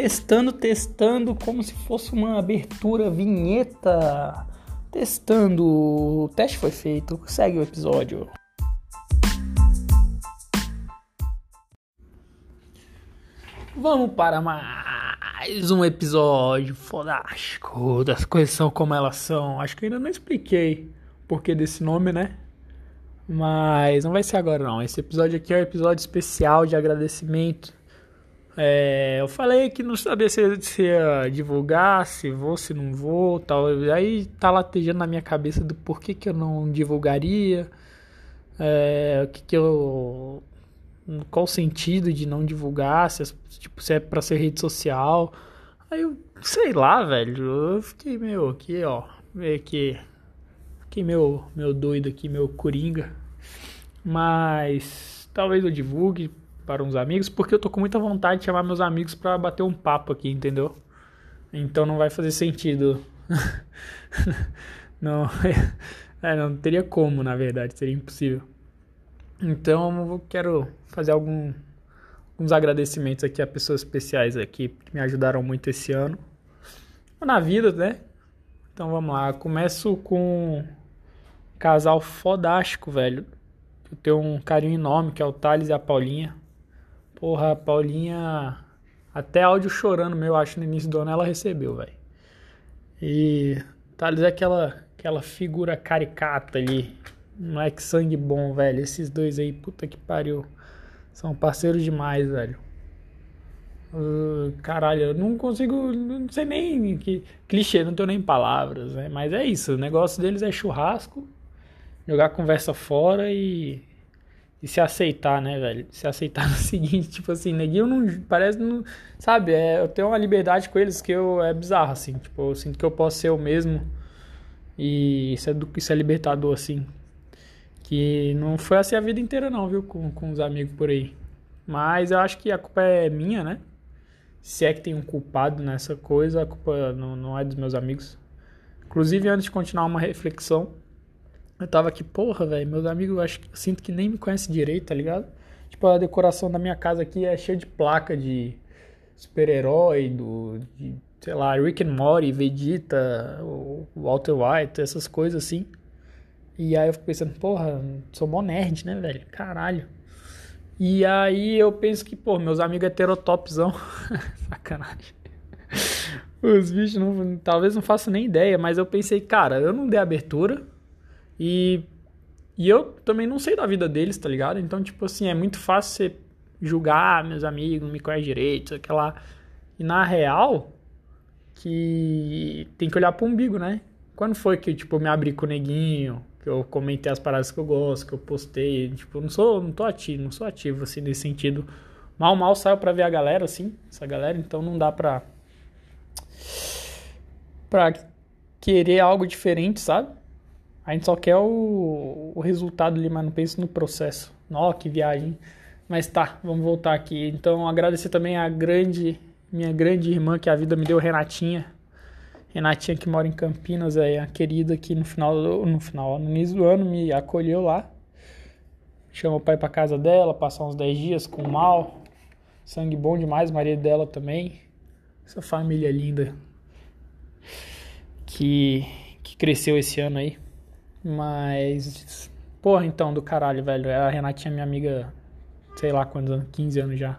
Testando, testando, como se fosse uma abertura, vinheta. Testando. O teste foi feito. Segue o episódio. Vamos para mais um episódio fodástico das coisas são como elas são. Acho que ainda não expliquei o porquê desse nome, né? Mas não vai ser agora não. Esse episódio aqui é um episódio especial de agradecimento. É, eu falei que não sabia se, se ia divulgar, se vou, se não vou, tal. Aí tá latejando na minha cabeça do porquê que eu não divulgaria, é, o que que eu qual o sentido de não divulgar, se, é, tipo, se é pra ser rede social. Aí eu, sei lá, velho, eu fiquei meio aqui, ó, meio que, fiquei meio, meio doido aqui, meio coringa. Mas talvez eu divulgue para uns amigos, porque eu tô com muita vontade de chamar meus amigos para bater um papo aqui, entendeu? Então não vai fazer sentido. não, é, não teria como, na verdade, seria impossível. Então eu quero fazer algum, alguns agradecimentos aqui a pessoas especiais aqui que me ajudaram muito esse ano. Na vida, né? Então vamos lá. começo com um casal fodástico, velho. Eu tenho um carinho enorme, que é o Thales e a Paulinha. Porra, a Paulinha. Até áudio chorando meu, acho, no início do ano ela recebeu, velho. E Thales é aquela, aquela figura caricata ali Moleque sangue bom, velho. Esses dois aí, puta que pariu. São parceiros demais, velho. Uh, caralho, eu não consigo. Não sei nem. Que, clichê, não tenho nem palavras, né? Mas é isso. O negócio deles é churrasco, jogar conversa fora e. E se aceitar, né, velho? Se aceitar no seguinte, tipo assim, neguinho não. Parece. Não, sabe, é, eu tenho uma liberdade com eles que eu, é bizarro, assim. Tipo, eu sinto que eu posso ser o mesmo. E isso é, isso é libertador, assim. Que não foi assim a vida inteira não, viu? Com, com os amigos por aí. Mas eu acho que a culpa é minha, né? Se é que tem um culpado nessa coisa, a culpa não, não é dos meus amigos. Inclusive, antes de continuar uma reflexão, eu tava aqui, porra, velho, meus amigos, acho sinto que nem me conhecem direito, tá ligado? Tipo, a decoração da minha casa aqui é cheia de placa de super-herói, do, de, sei lá, Rick and Morty, Vegeta, Walter White, essas coisas assim. E aí eu fico pensando, porra, sou mó nerd, né, velho? Caralho. E aí eu penso que, pô, meus amigos heterotopzão. Sacanagem. Os bichos não, talvez não façam nem ideia, mas eu pensei, cara, eu não dei abertura e, e eu também não sei da vida deles, tá ligado? Então, tipo assim, é muito fácil você julgar meus amigos, não me conhece direito, aquela. E na real, que tem que olhar pro umbigo, né? Quando foi que, tipo, eu me abri com o neguinho, que eu comentei as paradas que eu gosto, que eu postei, tipo, não sou, não tô ativo, não sou ativo assim nesse sentido. Mal mal saiu para ver a galera assim, essa galera, então não dá pra pra querer algo diferente, sabe? A gente só quer o, o resultado ali, mas não pensa no processo. Nó, que viagem. Mas tá, vamos voltar aqui. Então, agradecer também a grande, minha grande irmã que a vida me deu, Renatinha Renatinha que mora em Campinas, é a querida que no final, no final, no início do ano me acolheu lá. Chama o pai para casa dela, passar uns 10 dias com o mal. Sangue bom demais, marido dela também. Essa família linda que que cresceu esse ano aí. Mas porra, então do caralho, velho. A Renatinha minha amiga, sei lá quantos anos, 15 anos já.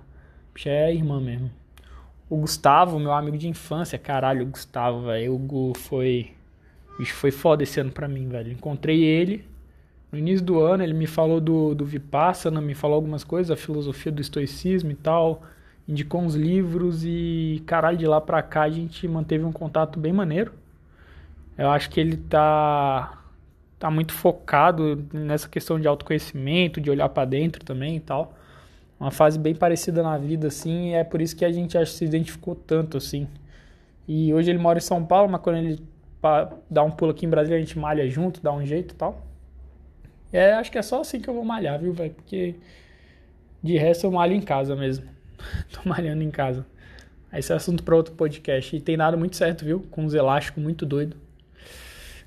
Já é irmã mesmo. O Gustavo, meu amigo de infância, caralho, o Gustavo, velho. O Gu foi. Bicho, foi foda esse ano pra mim, velho. Encontrei ele no início do ano, ele me falou do, do Vipassana, me falou algumas coisas, a filosofia do estoicismo e tal. Indicou uns livros e, caralho, de lá pra cá a gente manteve um contato bem maneiro. Eu acho que ele tá. Tá muito focado nessa questão de autoconhecimento, de olhar para dentro também e tal uma fase bem parecida na vida, assim, e é por isso que a gente acho se identificou tanto, assim. E hoje ele mora em São Paulo, mas quando ele dá um pulo aqui em Brasília, a gente malha junto, dá um jeito e tal. É, acho que é só assim que eu vou malhar, viu, velho? Porque de resto eu malho em casa mesmo. Tô malhando em casa. Esse é assunto para outro podcast. E tem dado muito certo, viu? Com uns elásticos muito doido.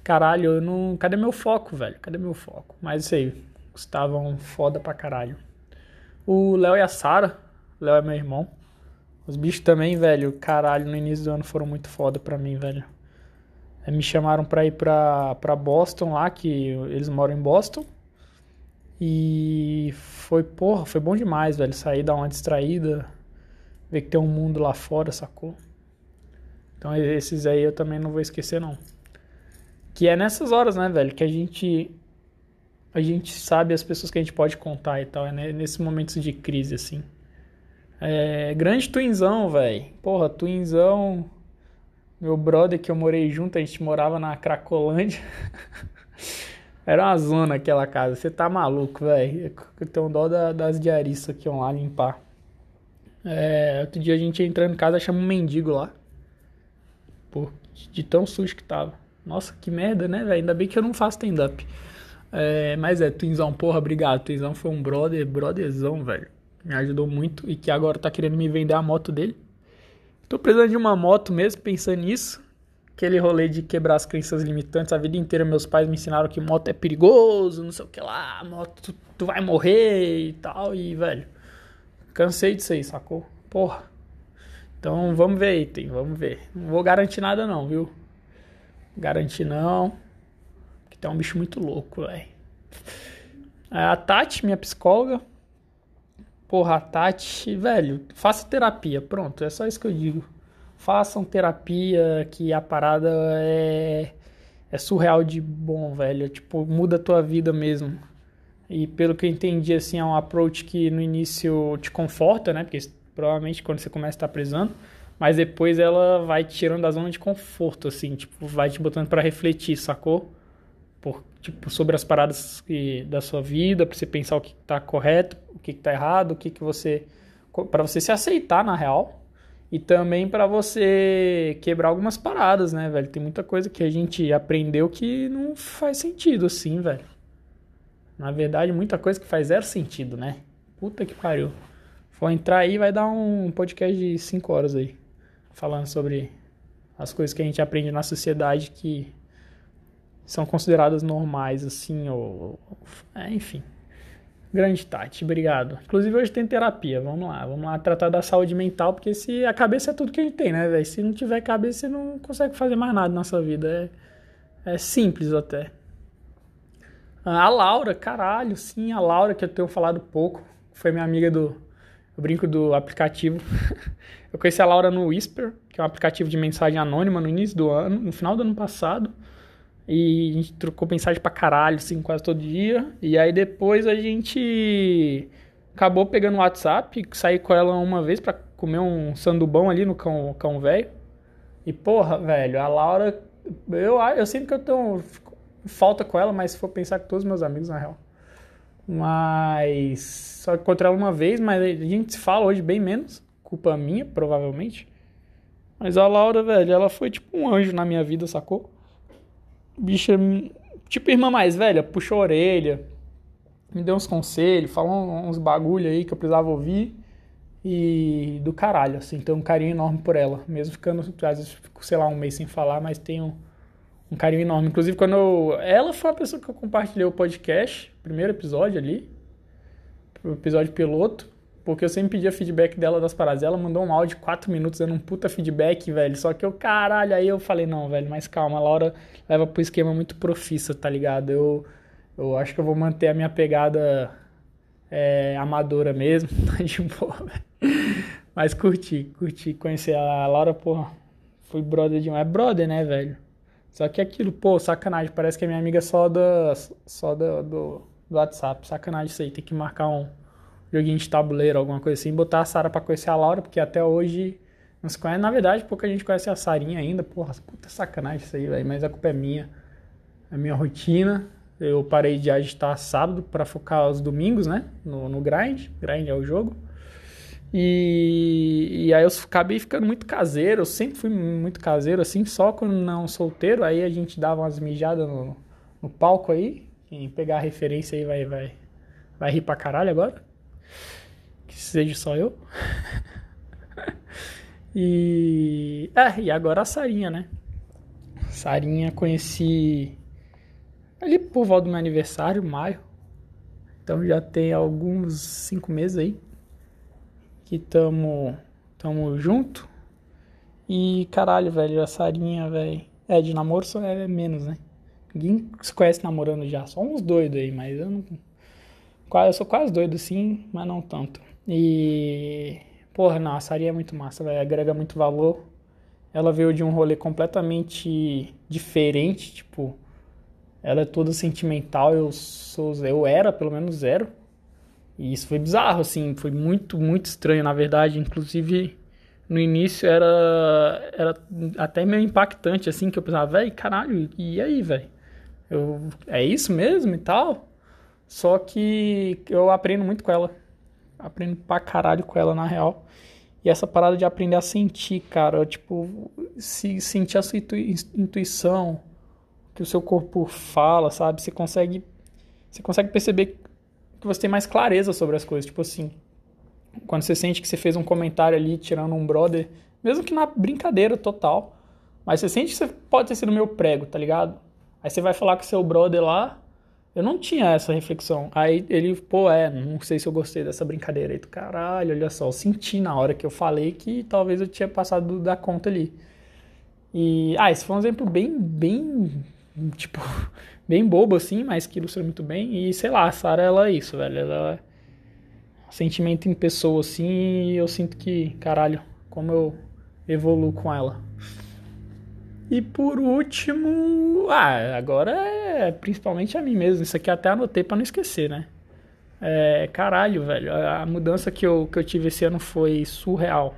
Caralho, eu não. Cadê meu foco, velho? Cadê meu foco? Mas isso aí. Gustavão foda pra caralho. O Léo e a Sara, Léo é meu irmão, Os bichos também, velho, caralho, no início do ano foram muito foda pra mim, velho. É, me chamaram pra ir pra, pra Boston lá, que eles moram em Boston. E foi, porra, foi bom demais, velho. Sair, dar uma distraída, ver que tem um mundo lá fora, sacou? Então esses aí eu também não vou esquecer, não. Que é nessas horas, né, velho, que a gente a gente sabe as pessoas que a gente pode contar e tal, é nesses momentos de crise, assim. É, grande Twinzão, velho. Porra, Twinzão. Meu brother que eu morei junto, a gente morava na Cracolândia. Era uma zona aquela casa. Você tá maluco, velho. Eu tenho dó da, das diaristas que iam lá limpar. É, outro dia a gente entrando em casa, chama um mendigo lá. Pô, de tão sujo que tava. Nossa, que merda, né, velho? Ainda bem que eu não faço stand-up. É, mas é, Twinzão, porra, obrigado. Twinzão foi um brother, brotherzão, velho. Me ajudou muito e que agora tá querendo me vender a moto dele. Tô precisando de uma moto mesmo, pensando nisso. Aquele rolê de quebrar as crenças limitantes. A vida inteira meus pais me ensinaram que moto é perigoso, não sei o que lá, moto tu, tu vai morrer e tal. E, velho, cansei disso aí, sacou? Porra. Então vamos ver aí, tem, vamos ver. Não vou garantir nada não, viu? Garantir não. Tem um bicho muito louco, velho. É, a Tati, minha psicóloga. Porra, a Tati, velho, faça terapia. Pronto, é só isso que eu digo. Façam terapia, que a parada é, é surreal de bom, velho. Tipo, muda a tua vida mesmo. E pelo que eu entendi, assim, é um approach que no início te conforta, né? Porque provavelmente quando você começa a estar precisando. Mas depois ela vai te tirando da zona de conforto, assim. Tipo, vai te botando para refletir, sacou? por, tipo, sobre as paradas que, da sua vida, para você pensar o que está correto, o que está errado, o que, que você. para você se aceitar na real. E também para você quebrar algumas paradas, né, velho? Tem muita coisa que a gente aprendeu que não faz sentido assim, velho. Na verdade, muita coisa que faz zero sentido, né? Puta que pariu. For entrar aí, vai dar um podcast de 5 horas aí. Falando sobre as coisas que a gente aprende na sociedade que são consideradas normais, assim, ou. É, enfim. Grande Tati, obrigado. Inclusive hoje tem terapia, vamos lá, vamos lá tratar da saúde mental, porque se a cabeça é tudo que a gente tem, né, velho? Se não tiver cabeça, você não consegue fazer mais nada na sua vida. É, é simples até. A Laura, caralho, sim, a Laura, que eu tenho falado pouco, foi minha amiga do. Eu brinco do aplicativo. eu conheci a Laura no Whisper, que é um aplicativo de mensagem anônima no início do ano, no final do ano passado. E a gente trocou mensagem pra caralho, assim, quase todo dia. E aí depois a gente acabou pegando o WhatsApp, saí com ela uma vez pra comer um sandubão ali no cão, cão velho. E porra, velho, a Laura, eu, eu sinto que eu tenho falta com ela, mas se for pensar com todos os meus amigos, na real. Mas só encontrei ela uma vez, mas a gente se fala hoje bem menos. Culpa minha, provavelmente. Mas a Laura, velho, ela foi tipo um anjo na minha vida, sacou? bicha, tipo irmã mais velha, puxou a orelha, me deu uns conselhos, falou uns bagulho aí que eu precisava ouvir. E do caralho, assim, tenho um carinho enorme por ela. Mesmo ficando, às vezes, fico, sei lá, um mês sem falar, mas tenho um carinho enorme. Inclusive, quando eu. Ela foi a pessoa que eu compartilhei o podcast, primeiro episódio ali, o episódio piloto. Porque eu sempre pedia feedback dela das paradas. Ela mandou um áudio de 4 minutos dando um puta feedback, velho. Só que eu, caralho, aí eu falei, não, velho, mas calma, a Laura leva pro esquema muito profissa, tá ligado? Eu, eu acho que eu vou manter a minha pegada é, amadora mesmo, tá de boa, velho. Mas curti, curti conhecer a Laura, porra. Fui brother demais. É brother, né, velho? Só que aquilo, pô, sacanagem. Parece que é minha amiga só, da, só do, do, do WhatsApp. Sacanagem isso aí. Tem que marcar um joguinho de tabuleiro, alguma coisa assim, botar a Sara pra conhecer a Laura, porque até hoje não se conhece. Na verdade, pouca gente conhece a Sarinha ainda. Porra, puta sacanagem isso aí, velho. Mas a culpa é minha. É minha rotina. Eu parei de agitar sábado para focar os domingos, né? No, no grind. Grind é o jogo. E, e aí eu acabei ficando muito caseiro. Eu sempre fui muito caseiro, assim, só quando não solteiro. Aí a gente dava umas mijadas no, no palco aí. Quem pegar a referência aí vai, vai, vai rir pra caralho agora que seja só eu. e. É, e agora a Sarinha, né? Sarinha conheci ali por volta do meu aniversário, maio. Então já tem alguns cinco meses aí que estamos tamo junto. E caralho, velho, a Sarinha, velho. É, de namoro só é menos, né? Ninguém se conhece namorando já, só uns doidos aí, mas eu não. Eu sou quase doido sim, mas não tanto. E. Porra, não, a Sarinha é muito massa, velho. Agrega muito valor. Ela veio de um rolê completamente diferente, tipo. Ela é toda sentimental, eu sou. Eu era, pelo menos, zero. E isso foi bizarro, assim, foi muito, muito estranho, na verdade. Inclusive, no início era, era até meio impactante, assim, que eu pensava, velho, caralho, e aí, velho? É isso mesmo e tal? Só que eu aprendo muito com ela. Aprendo pra caralho com ela, na real. E essa parada de aprender a sentir, cara, tipo, se sentir a sua intuição, que o seu corpo fala, sabe? Você consegue, você consegue perceber que você tem mais clareza sobre as coisas. Tipo assim, quando você sente que você fez um comentário ali tirando um brother, mesmo que na brincadeira total, mas você sente que você pode ter sido meu prego, tá ligado? Aí você vai falar com seu brother lá, eu não tinha essa reflexão. Aí ele, pô, é, não sei se eu gostei dessa brincadeira. Aí tu, caralho, olha só, eu senti na hora que eu falei que talvez eu tinha passado da conta ali. E, ah, esse foi um exemplo bem, bem, tipo, bem bobo assim, mas que ilustra muito bem. E sei lá, a Sarah, ela é isso, velho. Ela é sentimento em pessoa assim e eu sinto que, caralho, como eu evoluo com ela. E por último, ah, agora é principalmente a mim mesmo. Isso aqui até anotei para não esquecer, né? É, caralho, velho, a mudança que eu, que eu tive esse ano foi surreal.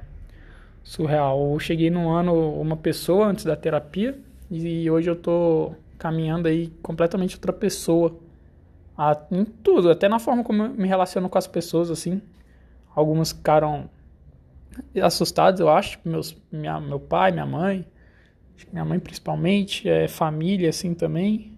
Surreal. Eu cheguei no ano uma pessoa antes da terapia e hoje eu tô caminhando aí completamente outra pessoa. Ah, em tudo, até na forma como eu me relaciono com as pessoas, assim. Algumas ficaram assustados, eu acho, meus, minha, meu pai, minha mãe, minha mãe principalmente, é, família, assim, também.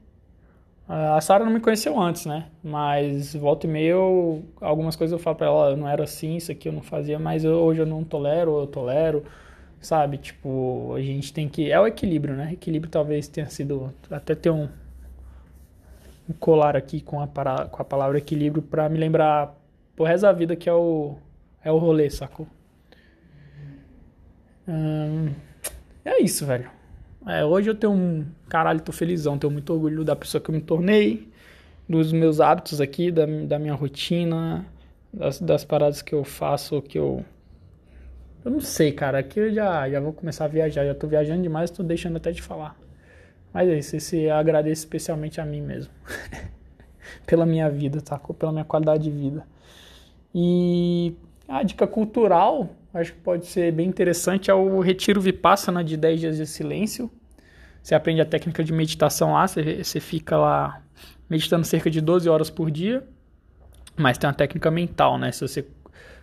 A Sara não me conheceu antes, né? Mas volta e meia, eu, algumas coisas eu falo pra ela, eu não era assim, isso aqui eu não fazia, mas eu, hoje eu não tolero, eu tolero, sabe? Tipo, a gente tem que... É o equilíbrio, né? Equilíbrio talvez tenha sido... Até ter um, um colar aqui com a, para, com a palavra equilíbrio para me lembrar pro resto da vida que é o, é o rolê, sacou? Hum, é isso, velho. É, hoje eu tenho um. Caralho, tô felizão, tenho muito orgulho da pessoa que eu me tornei, dos meus hábitos aqui, da, da minha rotina, das, das paradas que eu faço, que eu. Eu não sei, cara. Aqui eu já, já vou começar a viajar. Já tô viajando demais, tô deixando até de falar. Mas é isso, esse agradeço especialmente a mim mesmo. Pela minha vida, tá? Pela minha qualidade de vida. E a dica cultural, acho que pode ser bem interessante, é o Retiro Vipassana de 10 dias de silêncio. Você aprende a técnica de meditação lá, você, você fica lá meditando cerca de 12 horas por dia, mas tem uma técnica mental, né? Se você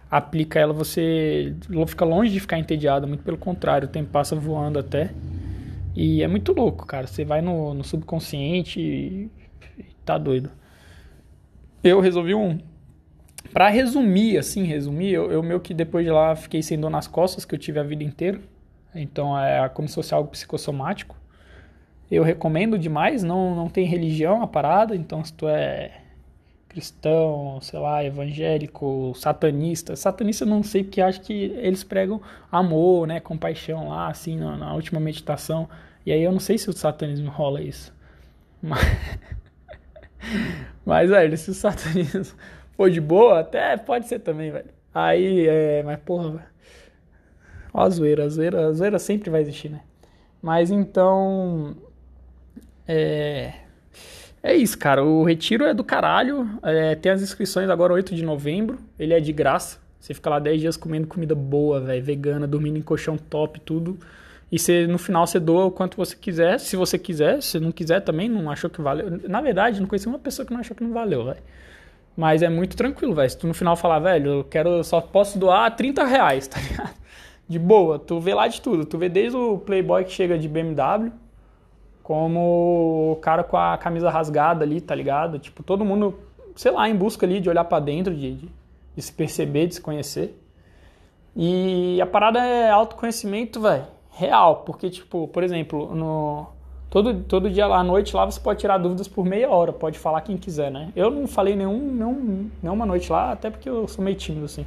aplica ela, você fica longe de ficar entediado, muito pelo contrário, o tempo passa voando até. E é muito louco, cara. Você vai no, no subconsciente e, e tá doido. Eu resolvi um. Pra resumir, assim, resumir, eu, eu meio que depois de lá fiquei sem dor nas costas, que eu tive a vida inteira. Então é como se fosse algo psicossomático. Eu recomendo demais, não, não tem religião a parada, então se tu é cristão, sei lá, evangélico, satanista. Satanista eu não sei porque acho que eles pregam amor, né, compaixão lá, assim, na, na última meditação. E aí eu não sei se o satanismo rola isso. Mas, mas velho, se o satanismo for de boa, até pode ser também, velho. Aí, é, mas porra, ó a zoeira, a zoeira, a zoeira sempre vai existir, né? Mas então, é, é isso, cara. O retiro é do caralho. É, tem as inscrições agora 8 de novembro. Ele é de graça. Você fica lá 10 dias comendo comida boa, velho, vegana, dormindo em colchão top, tudo. E você, no final você doa o quanto você quiser, se você quiser. Se não quiser também, não achou que valeu. Na verdade, não conheci uma pessoa que não achou que não valeu, velho. Mas é muito tranquilo, velho. Se tu no final falar, velho, eu quero, só posso doar 30 reais, tá ligado? De boa, tu vê lá de tudo. Tu vê desde o Playboy que chega de BMW como o cara com a camisa rasgada ali, tá ligado? Tipo, todo mundo, sei lá, em busca ali de olhar para dentro, de, de, de, se perceber, de se conhecer. E a parada é autoconhecimento, velho, real, porque, tipo, por exemplo, no, todo, todo dia lá à noite lá você pode tirar dúvidas por meia hora, pode falar quem quiser, né? Eu não falei nenhum, nenhum, nenhuma noite lá, até porque eu sou meio tímido, assim.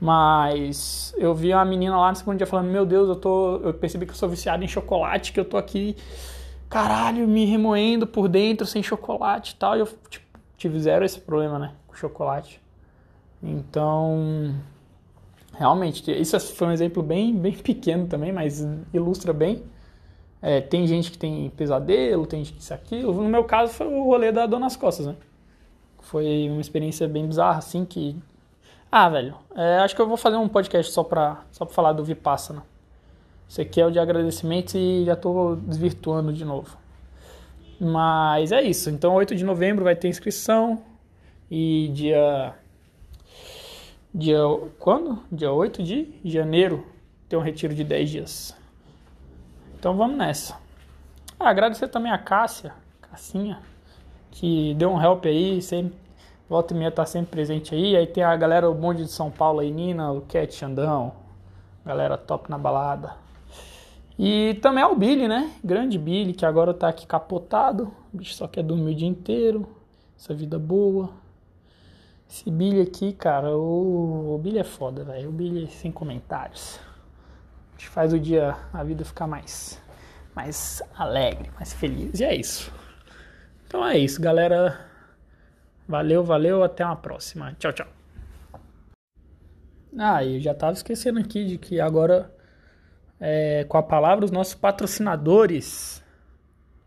Mas eu vi uma menina lá no segundo dia falando: Meu Deus, eu, tô, eu percebi que eu sou viciado em chocolate, que eu tô aqui, caralho, me remoendo por dentro sem chocolate e tal. E eu tipo, tive zero esse problema, né? Com chocolate. Então, realmente, isso foi um exemplo bem, bem pequeno também, mas ilustra bem. É, tem gente que tem pesadelo, tem gente que isso aquilo. No meu caso foi o rolê da dor nas costas, né? Foi uma experiência bem bizarra, assim, que... Ah, velho, é, acho que eu vou fazer um podcast só pra, só pra falar do Vipassana. Isso aqui é o de agradecimentos e já tô desvirtuando de novo. Mas é isso. Então, 8 de novembro vai ter inscrição. E dia Dia quando? Dia 8 de janeiro tem um retiro de 10 dias. Então vamos nessa. Ah, agradecer também a Cássia, Cassinha, que deu um help aí, sempre, volta e meia tá sempre presente aí. Aí tem a galera, o bonde de São Paulo aí, Nina, o Cat Xandão, galera top na balada. E também é o Billy, né? Grande Billy, que agora tá aqui capotado. O bicho só quer dormir o dia inteiro. Essa vida boa. Esse Billy aqui, cara, o, o Billy é foda, velho. O Billy sem comentários. A gente faz o dia, a vida ficar mais, mais alegre, mais feliz. E é isso. Então é isso, galera. Valeu, valeu. Até uma próxima. Tchau, tchau. Ah, eu já tava esquecendo aqui de que agora, é, com a palavra, os nossos patrocinadores